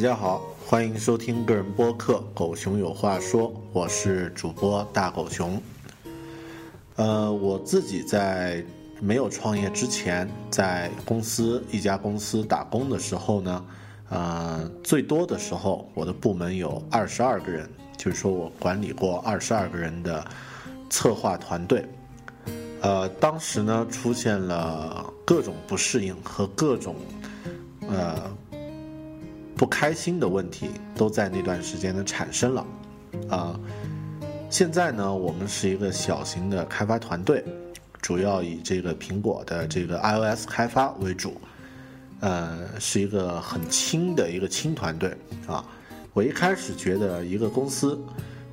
大家好，欢迎收听个人播客《狗熊有话说》，我是主播大狗熊。呃，我自己在没有创业之前，在公司一家公司打工的时候呢，呃，最多的时候，我的部门有二十二个人，就是说我管理过二十二个人的策划团队。呃，当时呢，出现了各种不适应和各种呃。不开心的问题都在那段时间呢产生了，啊，现在呢我们是一个小型的开发团队，主要以这个苹果的这个 iOS 开发为主，呃，是一个很轻的一个轻团队啊。我一开始觉得一个公司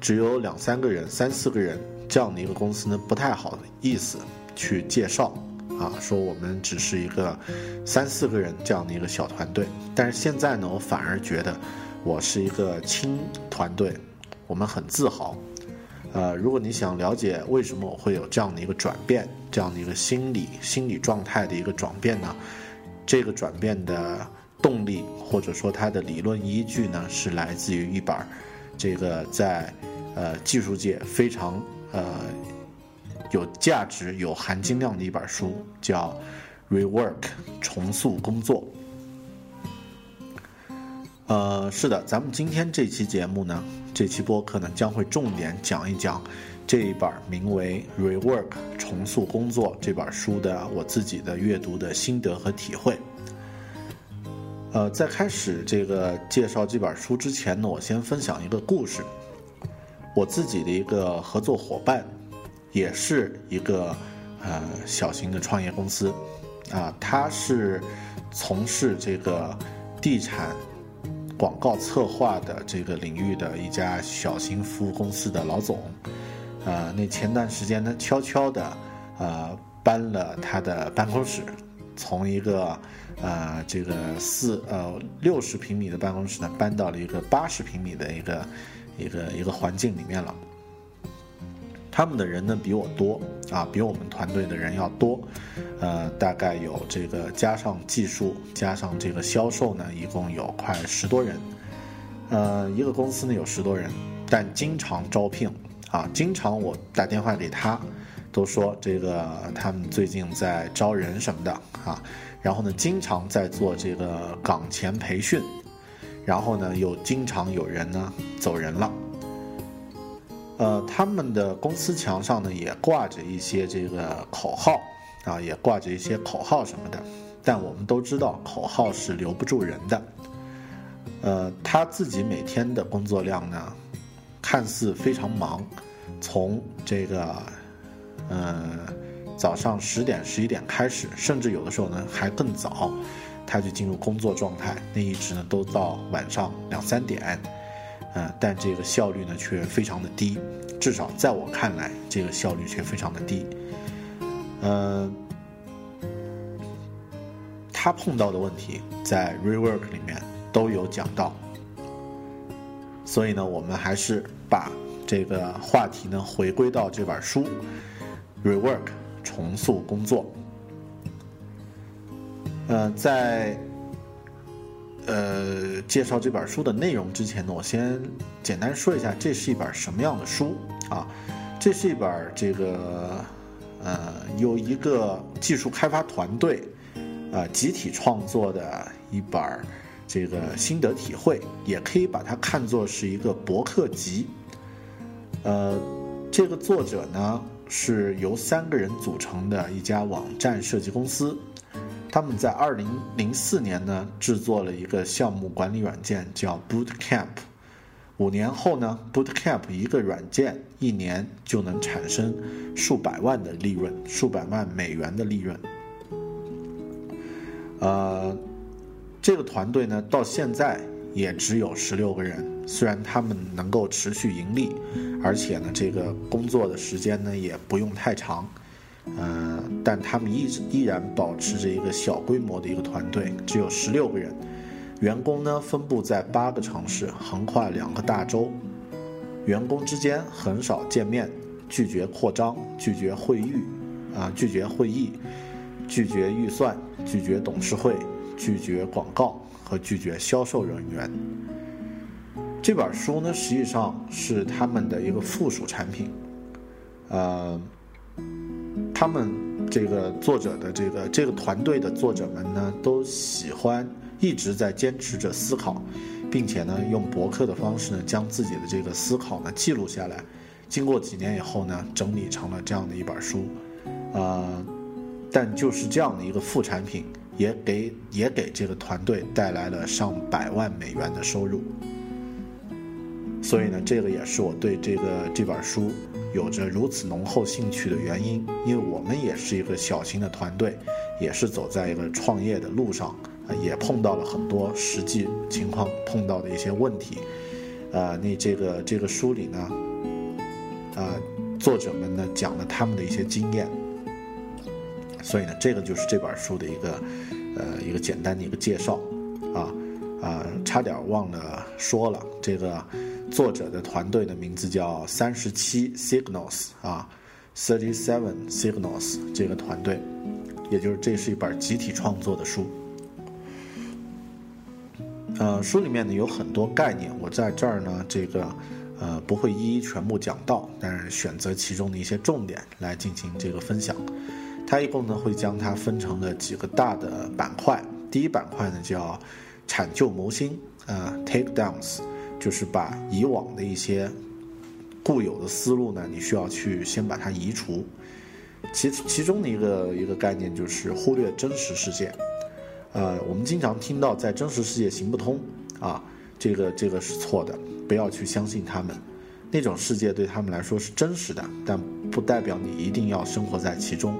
只有两三个人、三四个人这样的一个公司呢不太好的意思去介绍。啊，说我们只是一个三四个人这样的一个小团队，但是现在呢，我反而觉得我是一个轻团队，我们很自豪。呃，如果你想了解为什么我会有这样的一个转变，这样的一个心理心理状态的一个转变呢？这个转变的动力或者说它的理论依据呢，是来自于一本这个在呃技术界非常呃。有价值、有含金量的一本书，叫《Rework》重塑工作。呃，是的，咱们今天这期节目呢，这期播客呢，将会重点讲一讲这一本名为《Rework》重塑工作这本书的我自己的阅读的心得和体会。呃，在开始这个介绍这本书之前呢，我先分享一个故事。我自己的一个合作伙伴。也是一个呃小型的创业公司，啊，他是从事这个地产广告策划的这个领域的一家小型服务公司的老总，呃，那前段时间呢，悄悄的呃搬了他的办公室，从一个呃这个四呃六十平米的办公室呢，搬到了一个八十平米的一个一个一个环境里面了。他们的人呢比我多啊，比我们团队的人要多，呃，大概有这个加上技术加上这个销售呢，一共有快十多人，呃，一个公司呢有十多人，但经常招聘啊，经常我打电话给他，都说这个他们最近在招人什么的啊，然后呢，经常在做这个岗前培训，然后呢，又经常有人呢走人了。呃，他们的公司墙上呢也挂着一些这个口号，啊，也挂着一些口号什么的。但我们都知道，口号是留不住人的。呃，他自己每天的工作量呢，看似非常忙，从这个，呃，早上十点十一点开始，甚至有的时候呢还更早，他就进入工作状态，那一直呢都到晚上两三点。嗯，但这个效率呢却非常的低，至少在我看来，这个效率却非常的低。嗯，他碰到的问题在 Rework 里面都有讲到，所以呢，我们还是把这个话题呢回归到这本书 Rework 重塑工作。呃，在。呃，介绍这本书的内容之前呢，我先简单说一下，这是一本什么样的书啊？这是一本这个呃，由一个技术开发团队呃集体创作的一本这个心得体会，也可以把它看作是一个博客集。呃，这个作者呢是由三个人组成的一家网站设计公司。他们在二零零四年呢制作了一个项目管理软件，叫 Bootcamp，五年后呢，Bootcamp 一个软件一年就能产生数百万的利润，数百万美元的利润。呃，这个团队呢，到现在也只有十六个人。虽然他们能够持续盈利，而且呢，这个工作的时间呢也不用太长，呃，但他们依依然保持着一个小规模的一个团队，只有十六个人。员工呢分布在八个城市，横跨两个大洲。员工之间很少见面，拒绝扩张，拒绝会议，啊，拒绝会议，拒绝预算，拒绝董事会，拒绝广告和拒绝销售人员。这本书呢，实际上是他们的一个附属产品。呃，他们这个作者的这个这个团队的作者们呢，都喜欢。一直在坚持着思考，并且呢，用博客的方式呢，将自己的这个思考呢记录下来。经过几年以后呢，整理成了这样的一本书。呃，但就是这样的一个副产品，也给也给这个团队带来了上百万美元的收入。所以呢，这个也是我对这个这本书有着如此浓厚兴趣的原因。因为我们也是一个小型的团队，也是走在一个创业的路上。也碰到了很多实际情况碰到的一些问题，呃，那这个这个书里呢，呃，作者们呢讲了他们的一些经验，所以呢，这个就是这本书的一个呃一个简单的一个介绍，啊啊，差点忘了说了，这个作者的团队的名字叫三十七 Signals 啊，Thirty Seven Signals 这个团队，也就是这是一本集体创作的书。呃，书里面呢有很多概念，我在这儿呢，这个呃不会一一全部讲到，但是选择其中的一些重点来进行这个分享。它一共呢会将它分成了几个大的板块。第一板块呢叫铲旧谋新，呃，take downs，就是把以往的一些固有的思路呢，你需要去先把它移除。其其中的一个一个概念就是忽略真实世界。呃，我们经常听到在真实世界行不通啊，这个这个是错的，不要去相信他们。那种世界对他们来说是真实的，但不代表你一定要生活在其中。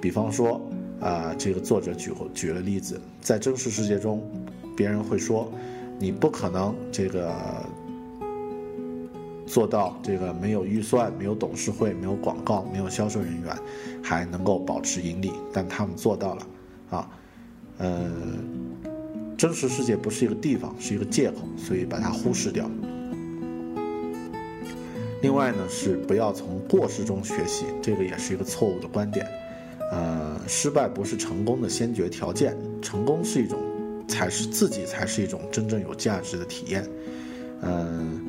比方说，啊，这个作者举举了例子，在真实世界中，别人会说，你不可能这个做到这个没有预算、没有董事会、没有广告、没有销售人员，还能够保持盈利，但他们做到了，啊。呃，真实世界不是一个地方，是一个借口，所以把它忽视掉。另外呢，是不要从过失中学习，这个也是一个错误的观点。呃，失败不是成功的先决条件，成功是一种，才是自己才是一种真正有价值的体验。嗯，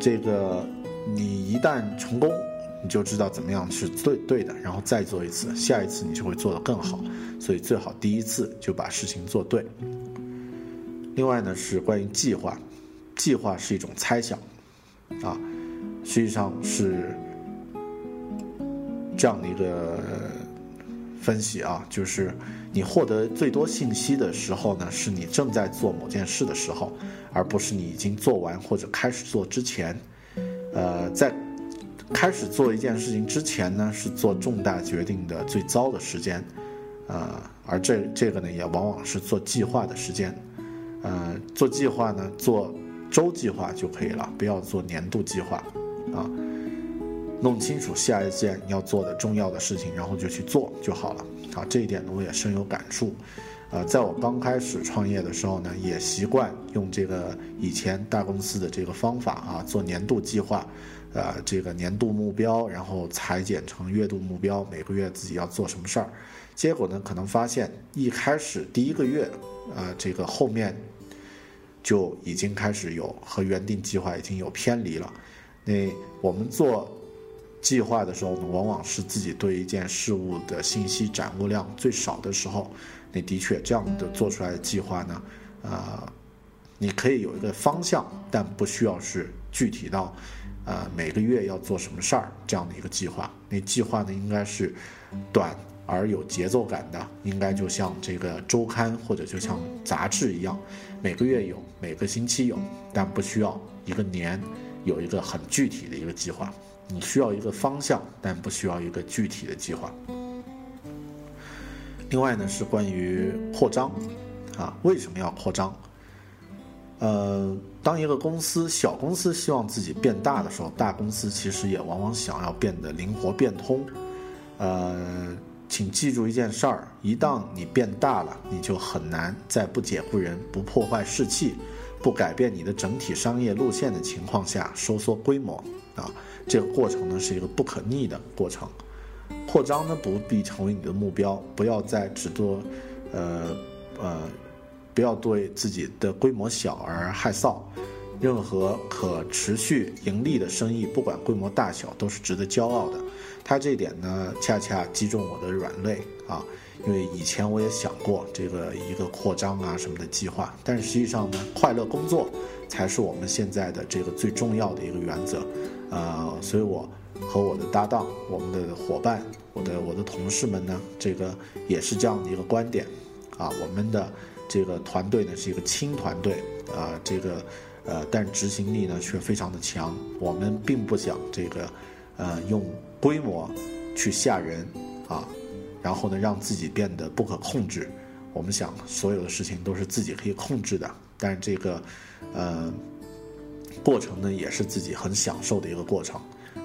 这个你一旦成功。你就知道怎么样是对对的，然后再做一次，下一次你就会做得更好。所以最好第一次就把事情做对。另外呢是关于计划，计划是一种猜想，啊，实际上是这样的一个分析啊，就是你获得最多信息的时候呢，是你正在做某件事的时候，而不是你已经做完或者开始做之前，呃，在。开始做一件事情之前呢，是做重大决定的最糟的时间，呃，而这这个呢，也往往是做计划的时间，呃，做计划呢，做周计划就可以了，不要做年度计划，啊，弄清楚下一件要做的重要的事情，然后就去做就好了，啊，这一点呢，我也深有感触，呃，在我刚开始创业的时候呢，也习惯用这个以前大公司的这个方法啊，做年度计划。呃，这个年度目标，然后裁剪成月度目标，每个月自己要做什么事儿，结果呢，可能发现一开始第一个月，呃，这个后面就已经开始有和原定计划已经有偏离了。那我们做计划的时候呢，往往是自己对一件事物的信息掌握量最少的时候，那的确这样的做出来的计划呢，呃，你可以有一个方向，但不需要是具体到。呃，每个月要做什么事儿这样的一个计划，那计划呢应该是短、而有节奏感的，应该就像这个周刊或者就像杂志一样，每个月有，每个星期有，但不需要一个年有一个很具体的一个计划。你需要一个方向，但不需要一个具体的计划。另外呢，是关于扩张，啊，为什么要扩张？呃，当一个公司小公司希望自己变大的时候，大公司其实也往往想要变得灵活变通。呃，请记住一件事儿：一旦你变大了，你就很难在不解雇人、不破坏士气、不改变你的整体商业路线的情况下收缩规模。啊，这个过程呢是一个不可逆的过程。扩张呢不必成为你的目标，不要再只做，呃呃。不要对自己的规模小而害臊。任何可持续盈利的生意，不管规模大小，都是值得骄傲的。他这点呢，恰恰击中我的软肋啊！因为以前我也想过这个一个扩张啊什么的计划，但是实际上呢，快乐工作才是我们现在的这个最重要的一个原则。呃，所以我和我的搭档、我们的伙伴、我的我的同事们呢，这个也是这样的一个观点啊，我们的。这个团队呢是一个轻团队啊，这个呃，但执行力呢却非常的强。我们并不想这个呃用规模去吓人啊，然后呢让自己变得不可控制。我们想所有的事情都是自己可以控制的，但是这个呃过程呢也是自己很享受的一个过程。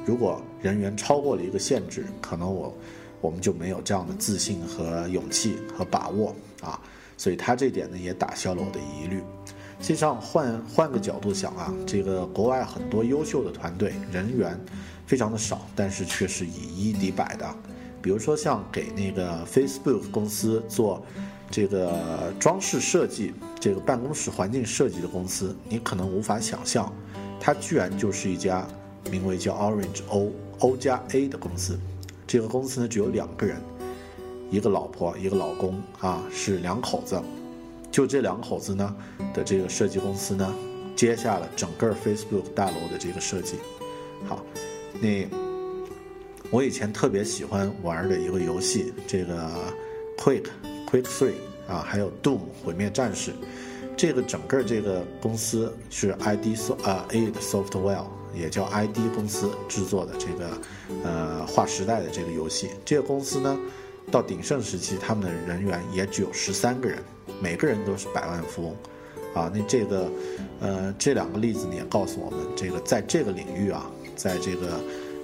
如果人员超过了一个限制，可能我我们就没有这样的自信和勇气和把握啊。所以他这点呢也打消了我的疑虑。实际上换换个角度想啊，这个国外很多优秀的团队人员非常的少，但是却是以一敌百的。比如说像给那个 Facebook 公司做这个装饰设计、这个办公室环境设计的公司，你可能无法想象，它居然就是一家名为叫 Orange O O 加 A 的公司。这个公司呢只有两个人。一个老婆，一个老公啊，是两口子。就这两口子呢的这个设计公司呢，接下了整个 Facebook 大楼的这个设计。好，那我以前特别喜欢玩的一个游戏，这个 Quick Quick Three 啊，还有 Doom 毁灭战士。这个整个这个公司是 ID So 啊 A 的 Software，也叫 ID 公司制作的这个呃划时代的这个游戏。这个公司呢。到鼎盛时期，他们的人员也只有十三个人，每个人都是百万富翁，啊，那这个，呃，这两个例子呢也告诉我们，这个在这个领域啊，在这个，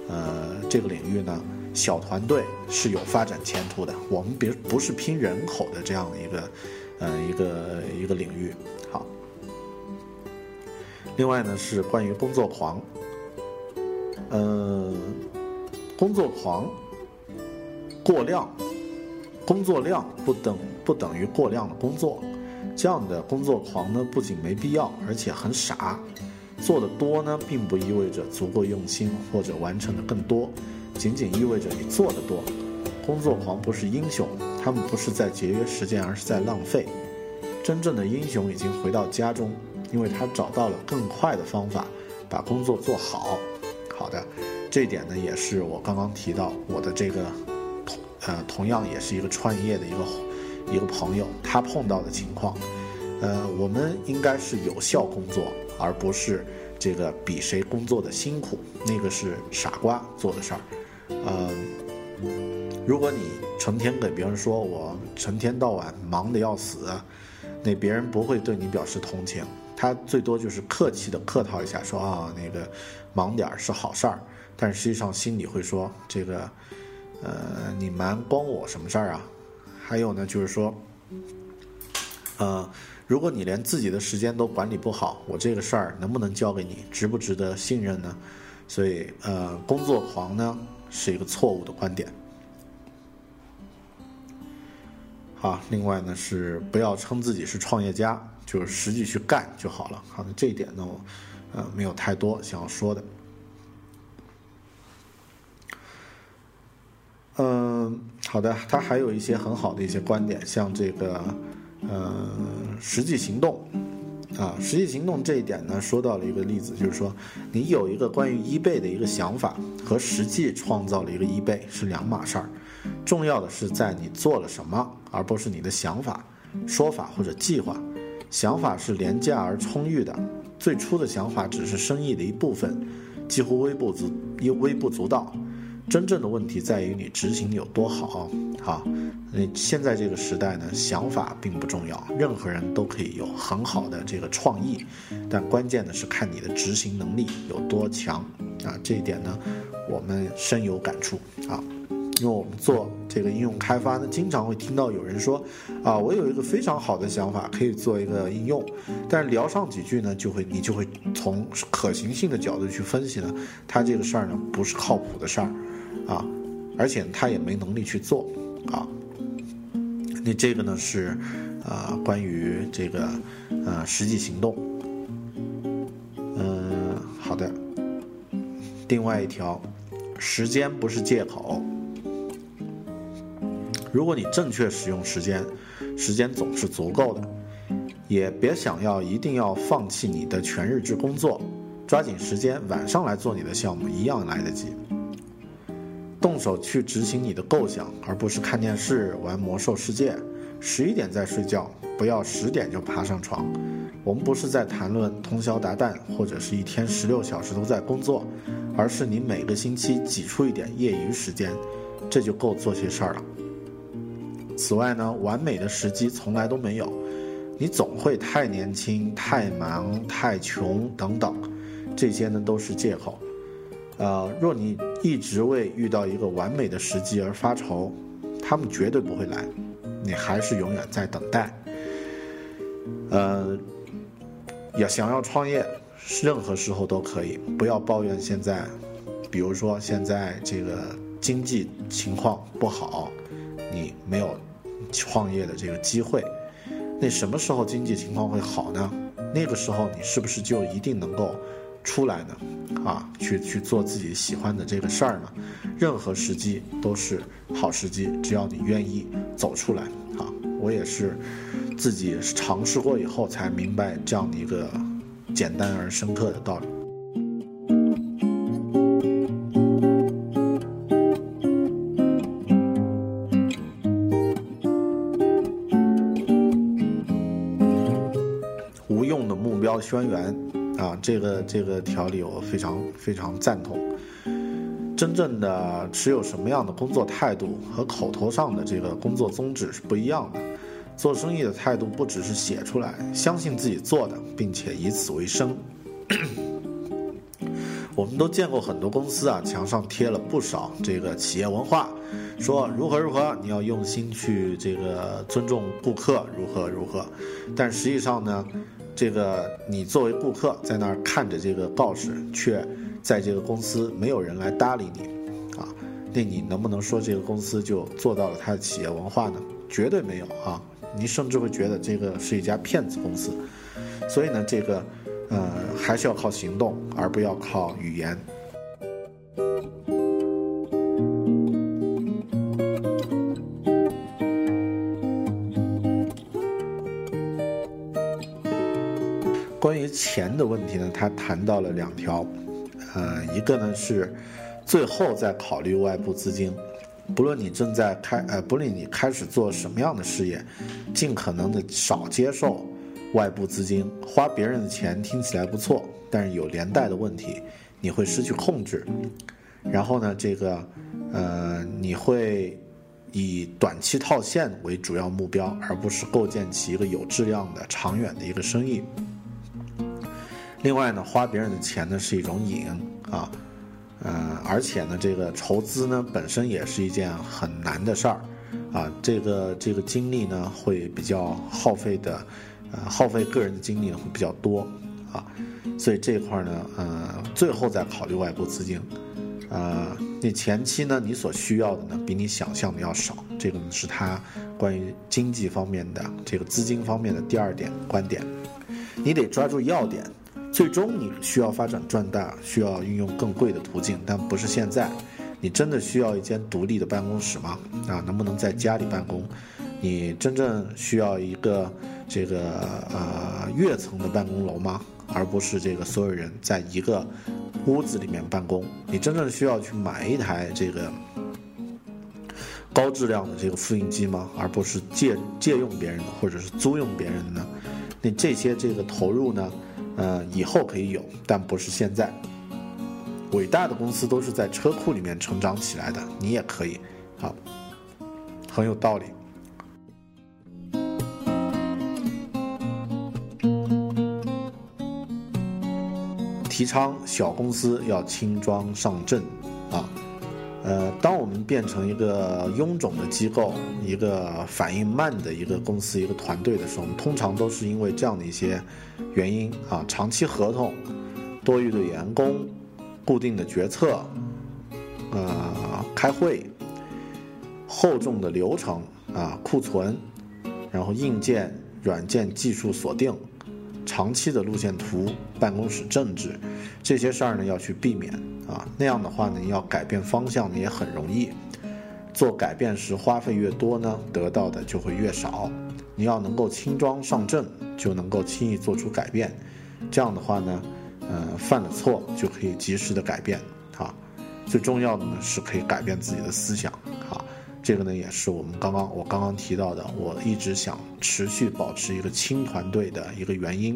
呃，这个领域呢，小团队是有发展前途的。我们别不是拼人口的这样的一个，呃，一个一个领域。好，另外呢是关于工作狂，嗯，工作狂。过量，工作量不等不等于过量的工作，这样的工作狂呢，不仅没必要，而且很傻。做的多呢，并不意味着足够用心或者完成的更多，仅仅意味着你做的多。工作狂不是英雄，他们不是在节约时间，而是在浪费。真正的英雄已经回到家中，因为他找到了更快的方法，把工作做好。好的，这点呢，也是我刚刚提到我的这个同。呃，同样也是一个创业的一个一个朋友，他碰到的情况，呃，我们应该是有效工作，而不是这个比谁工作的辛苦，那个是傻瓜做的事儿。呃，如果你成天给别人说我成天到晚忙得要死，那别人不会对你表示同情，他最多就是客气的客套一下，说啊那个忙点儿是好事儿，但实际上心里会说这个。呃，你瞒关我什么事儿啊？还有呢，就是说，呃，如果你连自己的时间都管理不好，我这个事儿能不能交给你，值不值得信任呢？所以，呃，工作狂呢是一个错误的观点。好，另外呢是不要称自己是创业家，就是实际去干就好了。好的，这一点呢，我呃没有太多想要说的。嗯，好的，他还有一些很好的一些观点，像这个，呃，实际行动，啊，实际行动这一点呢，说到了一个例子，就是说，你有一个关于 eBay 的一个想法，和实际创造了一个 eBay 是两码事儿。重要的是在你做了什么，而不是你的想法、说法或者计划。想法是廉价而充裕的，最初的想法只是生意的一部分，几乎微不足微不足道。真正的问题在于你执行有多好。好，那现在这个时代呢，想法并不重要，任何人都可以有很好的这个创意，但关键的是看你的执行能力有多强啊！这一点呢，我们深有感触啊。因为我们做这个应用开发呢，经常会听到有人说，啊，我有一个非常好的想法，可以做一个应用，但是聊上几句呢，就会你就会从可行性的角度去分析呢，他这个事儿呢不是靠谱的事儿，啊，而且他也没能力去做，啊，这个呢是，呃，关于这个，呃，实际行动，嗯，好的，另外一条，时间不是借口。如果你正确使用时间，时间总是足够的，也别想要一定要放弃你的全日制工作，抓紧时间晚上来做你的项目一样来得及。动手去执行你的构想，而不是看电视玩魔兽世界。十一点再睡觉，不要十点就爬上床。我们不是在谈论通宵达旦或者是一天十六小时都在工作，而是你每个星期挤出一点业余时间，这就够做些事儿了。此外呢，完美的时机从来都没有，你总会太年轻、太忙、太穷等等，这些呢都是借口。呃，若你一直为遇到一个完美的时机而发愁，他们绝对不会来，你还是永远在等待。呃，要想要创业，任何时候都可以，不要抱怨现在，比如说现在这个经济情况不好，你没有。创业的这个机会，那什么时候经济情况会好呢？那个时候你是不是就一定能够出来呢？啊，去去做自己喜欢的这个事儿呢？任何时机都是好时机，只要你愿意走出来啊！我也是自己尝试过以后才明白这样的一个简单而深刻的道理。轩辕啊，这个这个条理我非常非常赞同。真正的持有什么样的工作态度和口头上的这个工作宗旨是不一样的。做生意的态度不只是写出来，相信自己做的，并且以此为生。我们都见过很多公司啊，墙上贴了不少这个企业文化，说如何如何，你要用心去这个尊重顾客，如何如何。但实际上呢？这个你作为顾客在那儿看着这个告示，却在这个公司没有人来搭理你，啊，那你能不能说这个公司就做到了它的企业文化呢？绝对没有啊！你甚至会觉得这个是一家骗子公司。所以呢，这个，呃，还是要靠行动，而不要靠语言。关于钱的问题呢，他谈到了两条，呃，一个呢是最后再考虑外部资金，不论你正在开，呃，不论你开始做什么样的事业，尽可能的少接受外部资金，花别人的钱听起来不错，但是有连带的问题，你会失去控制，然后呢，这个，呃，你会以短期套现为主要目标，而不是构建起一个有质量的长远的一个生意。另外呢，花别人的钱呢是一种瘾啊，嗯，而且呢，这个筹资呢本身也是一件很难的事儿，啊，这个这个精力呢会比较耗费的，呃，耗费个人的精力会比较多啊，所以这块呢，呃，最后再考虑外部资金，呃，你前期呢你所需要的呢比你想象的要少，这个呢是他关于经济方面的这个资金方面的第二点观点，你得抓住要点。最终你需要发展壮大，需要运用更贵的途径，但不是现在。你真的需要一间独立的办公室吗？啊，能不能在家里办公？你真正需要一个这个呃跃层的办公楼吗？而不是这个所有人在一个屋子里面办公。你真正需要去买一台这个高质量的这个复印机吗？而不是借借用别人的或者是租用别人的呢？那这些这个投入呢，呃，以后可以有，但不是现在。伟大的公司都是在车库里面成长起来的，你也可以，啊，很有道理。提倡小公司要轻装上阵，啊。呃，当我们变成一个臃肿的机构、一个反应慢的一个公司、一个团队的时候，我们通常都是因为这样的一些原因啊：长期合同、多余的员工、固定的决策、呃，开会、厚重的流程啊、库存，然后硬件、软件技术锁定、长期的路线图、办公室政治，这些事儿呢要去避免。啊，那样的话呢，要改变方向呢也很容易。做改变时花费越多呢，得到的就会越少。你要能够轻装上阵，就能够轻易做出改变。这样的话呢，呃，犯了错就可以及时的改变。啊，最重要的呢是可以改变自己的思想。啊，这个呢也是我们刚刚我刚刚提到的，我一直想持续保持一个轻团队的一个原因，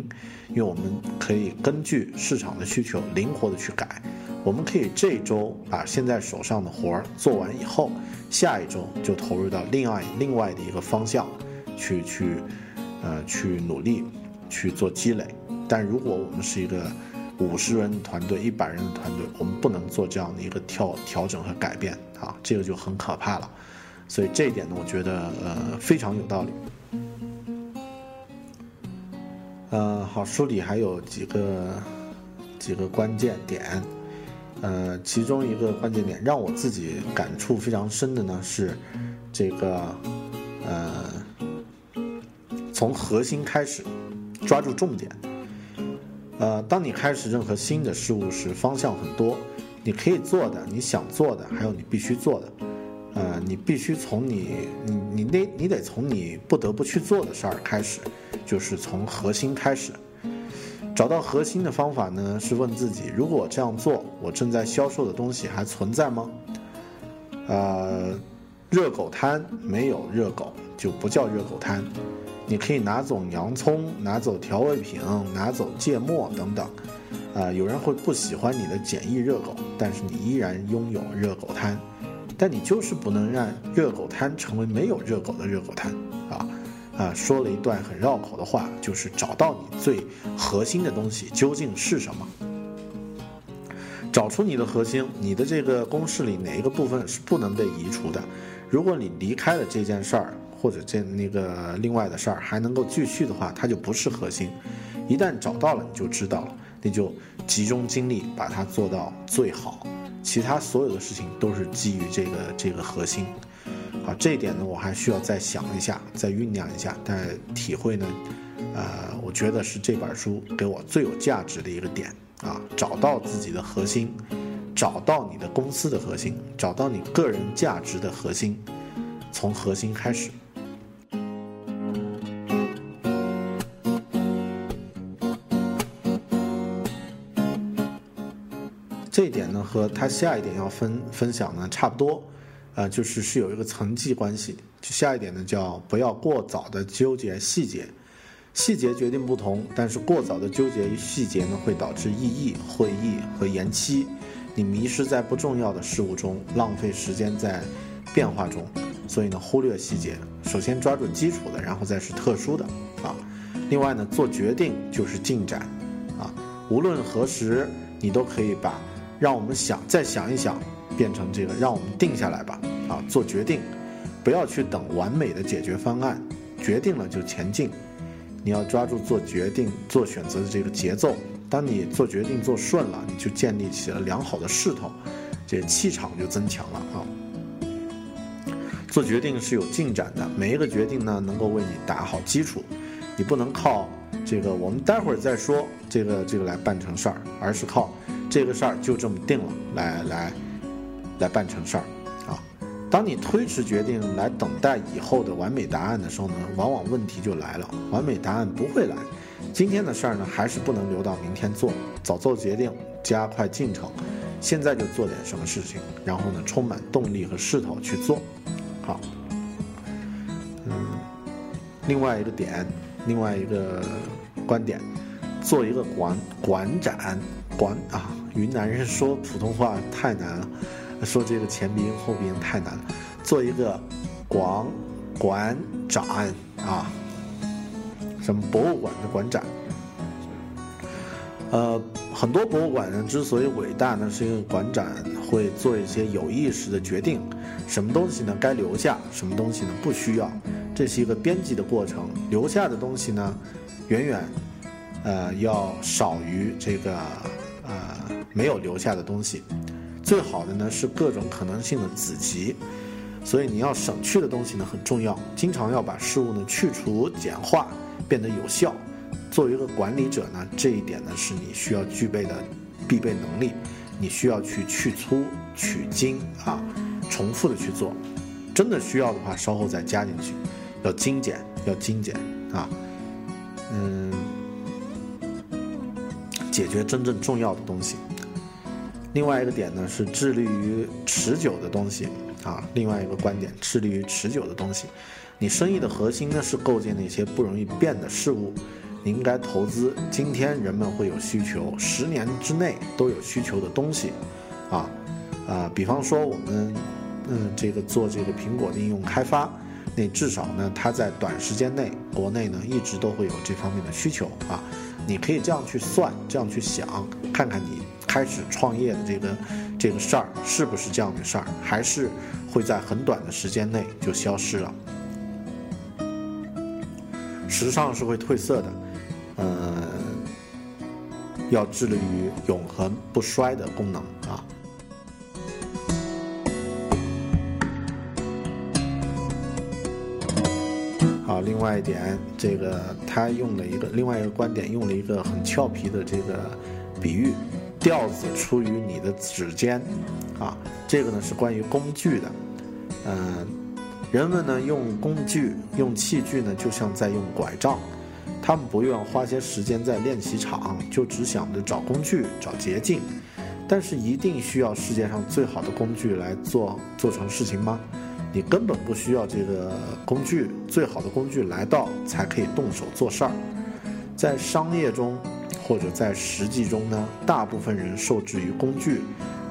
因为我们可以根据市场的需求灵活的去改。我们可以这周把现在手上的活儿做完以后，下一周就投入到另外另外的一个方向，去去，呃，去努力去做积累。但如果我们是一个五十人团队、一百人的团队，我们不能做这样的一个调调整和改变啊，这个就很可怕了。所以这一点呢，我觉得呃非常有道理。呃，好，书里还有几个几个关键点。呃，其中一个关键点让我自己感触非常深的呢是，这个，呃，从核心开始，抓住重点。呃，当你开始任何新的事物时，方向很多，你可以做的，你想做的，还有你必须做的。呃，你必须从你，你你得你得从你不得不去做的事儿开始，就是从核心开始。找到核心的方法呢，是问自己：如果我这样做，我正在销售的东西还存在吗？呃，热狗摊没有热狗就不叫热狗摊。你可以拿走洋葱，拿走调味品，拿走芥末等等。啊，有人会不喜欢你的简易热狗，但是你依然拥有热狗摊。但你就是不能让热狗摊成为没有热狗的热狗摊啊。啊，说了一段很绕口的话，就是找到你最核心的东西究竟是什么。找出你的核心，你的这个公式里哪一个部分是不能被移除的？如果你离开了这件事儿，或者这那个另外的事儿还能够继续的话，它就不是核心。一旦找到了，你就知道了，你就集中精力把它做到最好，其他所有的事情都是基于这个这个核心。好，这一点呢，我还需要再想一下，再酝酿一下。但体会呢，呃，我觉得是这本书给我最有价值的一个点啊，找到自己的核心，找到你的公司的核心，找到你个人价值的核心，从核心开始。和他下一点要分分享呢差不多。呃，就是是有一个层级关系。就下一点呢，叫不要过早的纠结细节，细节决定不同，但是过早的纠结于细节呢，会导致异议、会议和延期。你迷失在不重要的事物中，浪费时间在变化中。所以呢，忽略细节，首先抓住基础的，然后再是特殊的啊。另外呢，做决定就是进展啊。无论何时，你都可以把让我们想再想一想。变成这个，让我们定下来吧，啊，做决定，不要去等完美的解决方案，决定了就前进。你要抓住做决定、做选择的这个节奏。当你做决定做顺了，你就建立起了良好的势头，这气场就增强了啊。做决定是有进展的，每一个决定呢，能够为你打好基础。你不能靠这个我们待会儿再说这个这个来办成事儿，而是靠这个事儿就这么定了来来。来办成事儿，啊，当你推迟决定来等待以后的完美答案的时候呢，往往问题就来了。完美答案不会来，今天的事儿呢，还是不能留到明天做，早做决定，加快进程，现在就做点什么事情，然后呢，充满动力和势头去做，好，嗯，另外一个点，另外一个观点，做一个馆馆展馆啊，云南人说普通话太难了，说这个前鼻音后鼻音太难了，做一个广馆展啊，什么博物馆的馆展。呃，很多博物馆呢之所以伟大呢，是因为馆长会做一些有意识的决定，什么东西呢该留下，什么东西呢不需要，这是一个编辑的过程。留下的东西呢，远远，呃，要少于这个没有留下的东西。最好的呢是各种可能性的子集，所以你要省去的东西呢很重要，经常要把事物呢去除、简化，变得有效。作为一个管理者呢，这一点呢是你需要具备的必备能力。你需要去去粗取精啊，重复的去做。真的需要的话，稍后再加进去。要精简，要精简啊。嗯，解决真正重要的东西。另外一个点呢是致力于持久的东西啊。另外一个观点，致力于持久的东西。你生意的核心呢是构建那些不容易变的事物。你应该投资今天人们会有需求，十年之内都有需求的东西，啊，啊，比方说我们，嗯，这个做这个苹果的应用开发，那至少呢，它在短时间内，国内呢一直都会有这方面的需求啊。你可以这样去算，这样去想，看看你开始创业的这个这个事儿是不是这样的事儿，还是会在很短的时间内就消失了，时尚是会褪色的。嗯，要致力于永恒不衰的功能啊。好，另外一点，这个他用了一个另外一个观点，用了一个很俏皮的这个比喻：调子出于你的指尖啊。这个呢是关于工具的。嗯，人们呢用工具、用器具呢，就像在用拐杖。他们不愿花些时间在练习场，就只想着找工具、找捷径。但是，一定需要世界上最好的工具来做做成事情吗？你根本不需要这个工具，最好的工具来到才可以动手做事儿。在商业中，或者在实际中呢，大部分人受制于工具、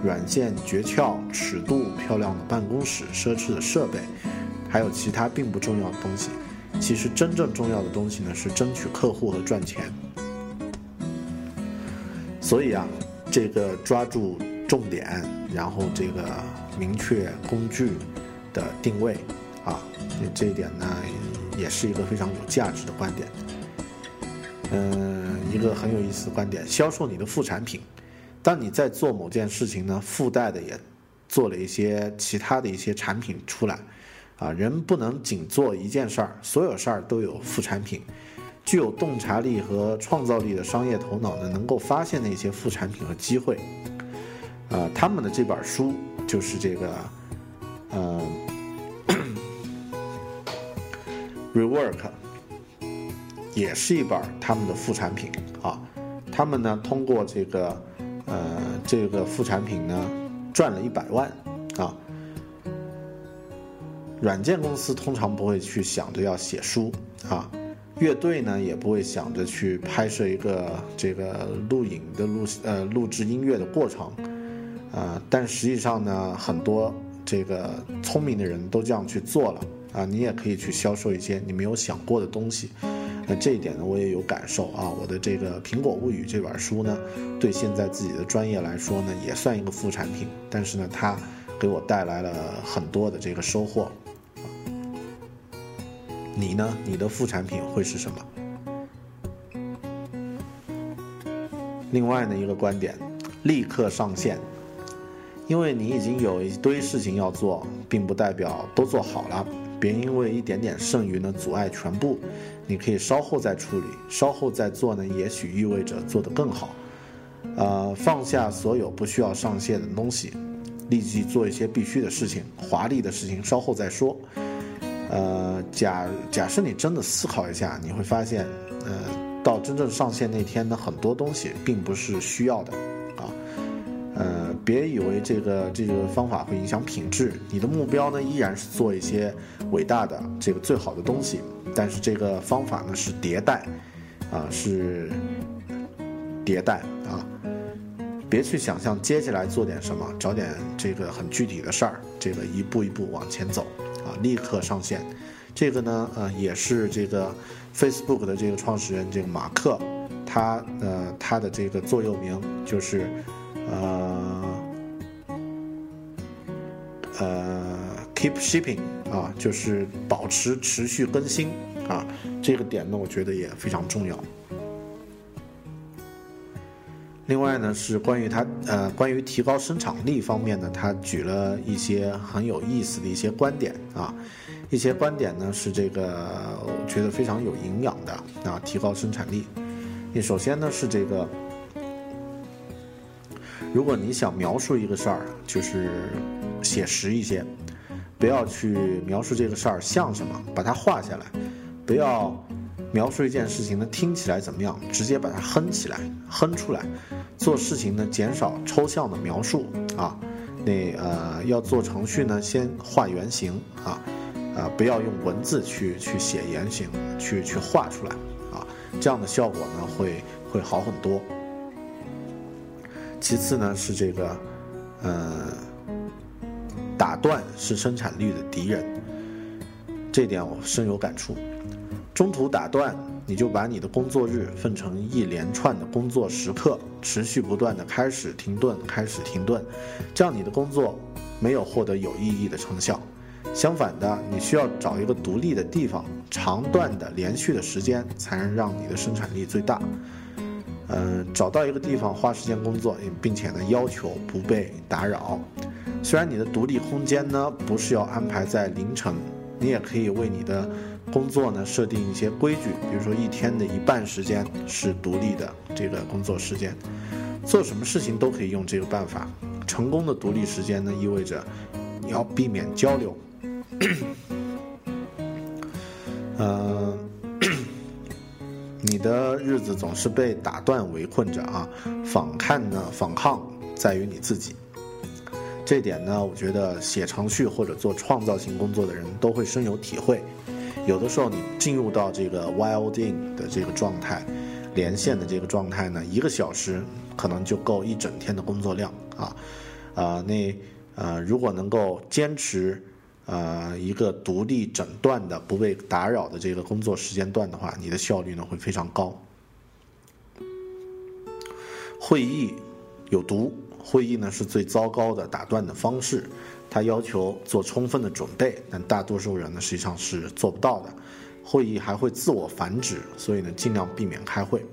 软件诀窍、尺度、漂亮的办公室、奢侈的设备，还有其他并不重要的东西。其实真正重要的东西呢，是争取客户和赚钱。所以啊，这个抓住重点，然后这个明确工具的定位啊，这一点呢，也是一个非常有价值的观点。嗯，一个很有意思的观点：销售你的副产品。当你在做某件事情呢，附带的也做了一些其他的一些产品出来。啊，人不能仅做一件事儿，所有事儿都有副产品。具有洞察力和创造力的商业头脑呢，能够发现那些副产品和机会。呃，他们的这本书就是这个，呃，Rework，也是一本他们的副产品啊。他们呢，通过这个，呃，这个副产品呢，赚了一百万啊。软件公司通常不会去想着要写书啊，乐队呢也不会想着去拍摄一个这个录影的录呃录制音乐的过程，啊，但实际上呢，很多这个聪明的人都这样去做了啊。你也可以去销售一些你没有想过的东西，那这一点呢，我也有感受啊。我的这个《苹果物语》这本书呢，对现在自己的专业来说呢，也算一个副产品，但是呢，它给我带来了很多的这个收获。你呢？你的副产品会是什么？另外呢，一个观点，立刻上线，因为你已经有一堆事情要做，并不代表都做好了。别因为一点点剩余呢阻碍全部，你可以稍后再处理，稍后再做呢，也许意味着做得更好。呃，放下所有不需要上线的东西，立即做一些必须的事情，华丽的事情稍后再说。呃，假假设你真的思考一下，你会发现，呃，到真正上线那天呢，很多东西并不是需要的，别以为这个这个方法会影响品质，你的目标呢依然是做一些伟大的这个最好的东西，但是这个方法呢是迭代，啊是迭代啊，别去想象接下来做点什么，找点这个很具体的事儿，这个一步一步往前走啊，立刻上线。这个呢，呃，也是这个 Facebook 的这个创始人这个马克，他呃他的这个座右铭就是，呃呃 keep shipping 啊，就是保持持续更新啊，这个点呢，我觉得也非常重要。另外呢，是关于他呃关于提高生产力方面呢，他举了一些很有意思的一些观点啊。一些观点呢是这个，我觉得非常有营养的啊，提高生产力。你首先呢是这个，如果你想描述一个事儿，就是写实一些，不要去描述这个事儿像什么，把它画下来，不要描述一件事情呢听起来怎么样，直接把它哼起来，哼出来。做事情呢减少抽象的描述啊，那呃要做程序呢先画原型啊。啊，不要用文字去去写原型，去去画出来，啊，这样的效果呢会会好很多。其次呢是这个，呃，打断是生产率的敌人，这点我深有感触。中途打断，你就把你的工作日分成一连串的工作时刻，持续不断的开始停顿，开始停顿，这样你的工作没有获得有意义的成效。相反的，你需要找一个独立的地方，长段的连续的时间，才能让你的生产力最大。嗯，找到一个地方花时间工作，并且呢要求不被打扰。虽然你的独立空间呢不是要安排在凌晨，你也可以为你的工作呢设定一些规矩，比如说一天的一半时间是独立的这个工作时间。做什么事情都可以用这个办法。成功的独立时间呢意味着你要避免交流。嗯，你的日子总是被打断围困着啊！反抗呢？反抗在于你自己。这点呢，我觉得写程序或者做创造性工作的人都会深有体会。有的时候，你进入到这个 wilding 的这个状态，连线的这个状态呢，一个小时可能就够一整天的工作量啊！啊，那呃，如果能够坚持。呃，一个独立诊断的、不被打扰的这个工作时间段的话，你的效率呢会非常高。会议有毒，会议呢是最糟糕的打断的方式，他要求做充分的准备，但大多数人呢实际上是做不到的。会议还会自我繁殖，所以呢尽量避免开会。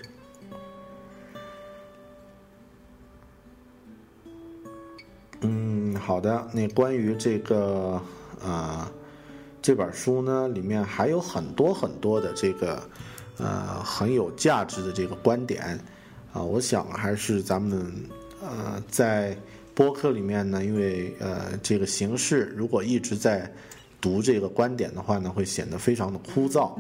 嗯，好的，那关于这个。啊，这本书呢，里面还有很多很多的这个，呃，很有价值的这个观点，啊，我想还是咱们呃在播客里面呢，因为呃这个形式如果一直在读这个观点的话呢，会显得非常的枯燥，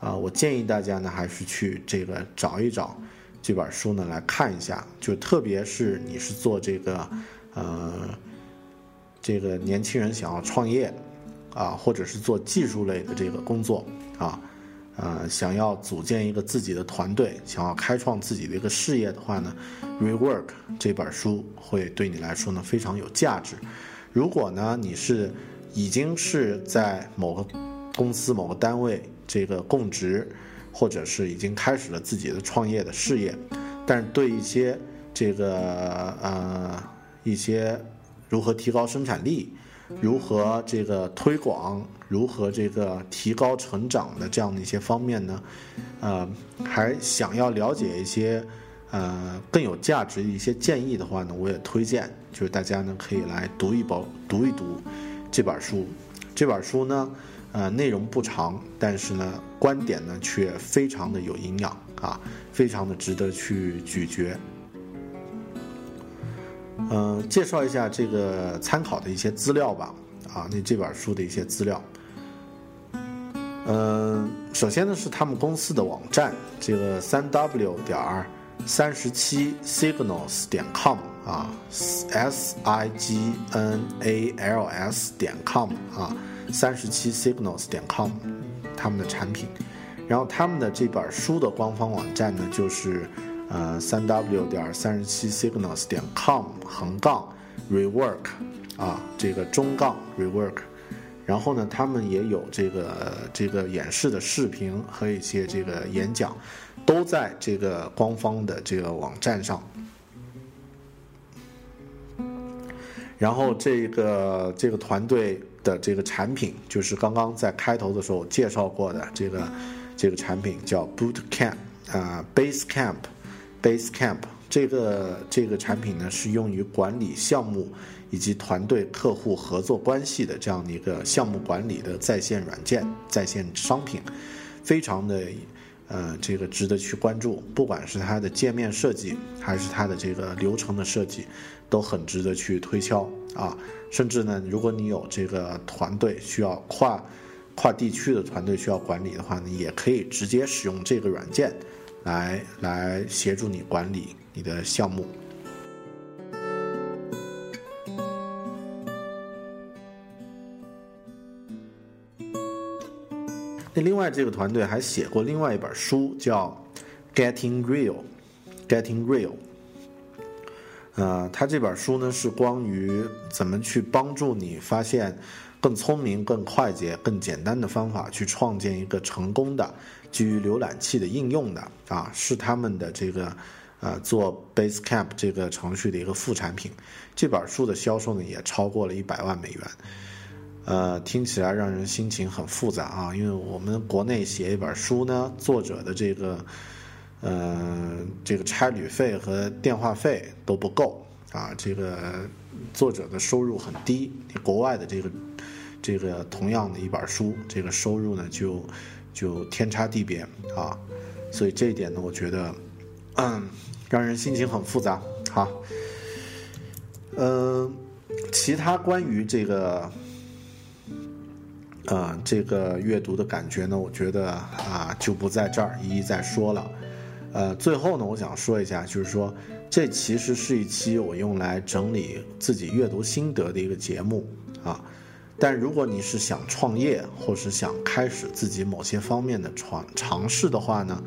啊，我建议大家呢还是去这个找一找这本书呢来看一下，就特别是你是做这个呃这个年轻人想要创业。啊，或者是做技术类的这个工作啊，呃想要组建一个自己的团队，想要开创自己的一个事业的话呢，《Rework》这本书会对你来说呢非常有价值。如果呢你是已经是在某个公司、某个单位这个供职，或者是已经开始了自己的创业的事业，但是对一些这个呃一些如何提高生产力。如何这个推广，如何这个提高成长的这样的一些方面呢？呃，还想要了解一些呃更有价值的一些建议的话呢，我也推荐，就是大家呢可以来读一包读一读这本书。这本书呢，呃，内容不长，但是呢，观点呢却非常的有营养啊，非常的值得去咀嚼。嗯，介绍一下这个参考的一些资料吧。啊，那这本书的一些资料。嗯，首先呢是他们公司的网站，这个三 w 点儿三十七 signals 点 com 啊，s i g n a l s 点 com 啊，三十七 signals 点 com，他们的产品。然后他们的这本书的官方网站呢，就是呃三 w 点儿三十七 signals 点 com 横杠 rework 啊，这个中杠 rework。然后呢，他们也有这个这个演示的视频和一些这个演讲，都在这个官方的这个网站上。然后这个这个团队的这个产品，就是刚刚在开头的时候介绍过的这个这个产品叫 Boot Camp 啊，Base Camp，Base Camp 这个这个产品呢是用于管理项目以及团队客户合作关系的这样的一个项目管理的在线软件、在线商品，非常的。呃，这个值得去关注，不管是它的界面设计，还是它的这个流程的设计，都很值得去推敲啊。甚至呢，如果你有这个团队需要跨跨地区的团队需要管理的话，你也可以直接使用这个软件来来协助你管理你的项目。那另外这个团队还写过另外一本书，叫《Getting Real》，Getting Real。呃，他这本书呢是关于怎么去帮助你发现更聪明、更快捷、更简单的方法去创建一个成功的基于浏览器的应用的啊，是他们的这个呃做 Basecamp 这个程序的一个副产品。这本书的销售呢也超过了一百万美元。呃，听起来让人心情很复杂啊，因为我们国内写一本书呢，作者的这个，呃，这个差旅费和电话费都不够啊，这个作者的收入很低，国外的这个这个同样的一本书，这个收入呢就就天差地别啊，所以这一点呢，我觉得，嗯，让人心情很复杂。好，嗯，其他关于这个。呃，这个阅读的感觉呢，我觉得啊，就不在这儿一一再说了。呃，最后呢，我想说一下，就是说，这其实是一期我用来整理自己阅读心得的一个节目啊。但如果你是想创业，或是想开始自己某些方面的尝尝试的话呢，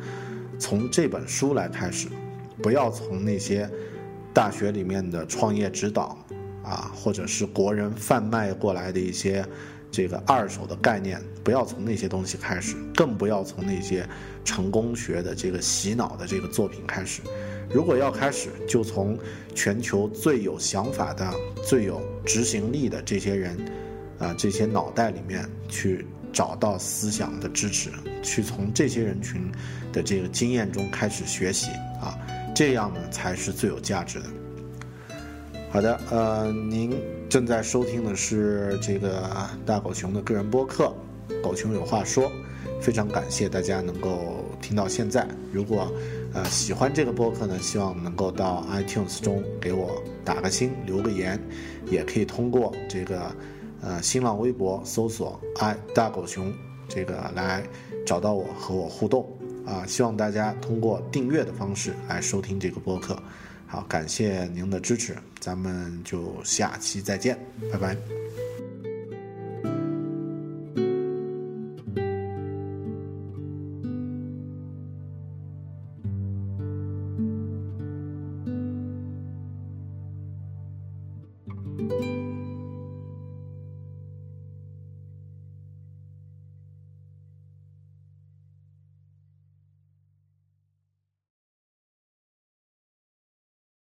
从这本书来开始，不要从那些大学里面的创业指导啊，或者是国人贩卖过来的一些。这个二手的概念，不要从那些东西开始，更不要从那些成功学的这个洗脑的这个作品开始。如果要开始，就从全球最有想法的、最有执行力的这些人，啊，这些脑袋里面去找到思想的支持，去从这些人群的这个经验中开始学习啊，这样呢才是最有价值的。好的，呃，您正在收听的是这个大狗熊的个人播客《狗熊有话说》，非常感谢大家能够听到现在。如果呃喜欢这个播客呢，希望能够到 iTunes 中给我打个星、留个言，也可以通过这个呃新浪微博搜索“ i 大狗熊”这个来找到我和我互动啊。希望大家通过订阅的方式来收听这个播客。好，感谢您的支持，咱们就下期再见，拜拜。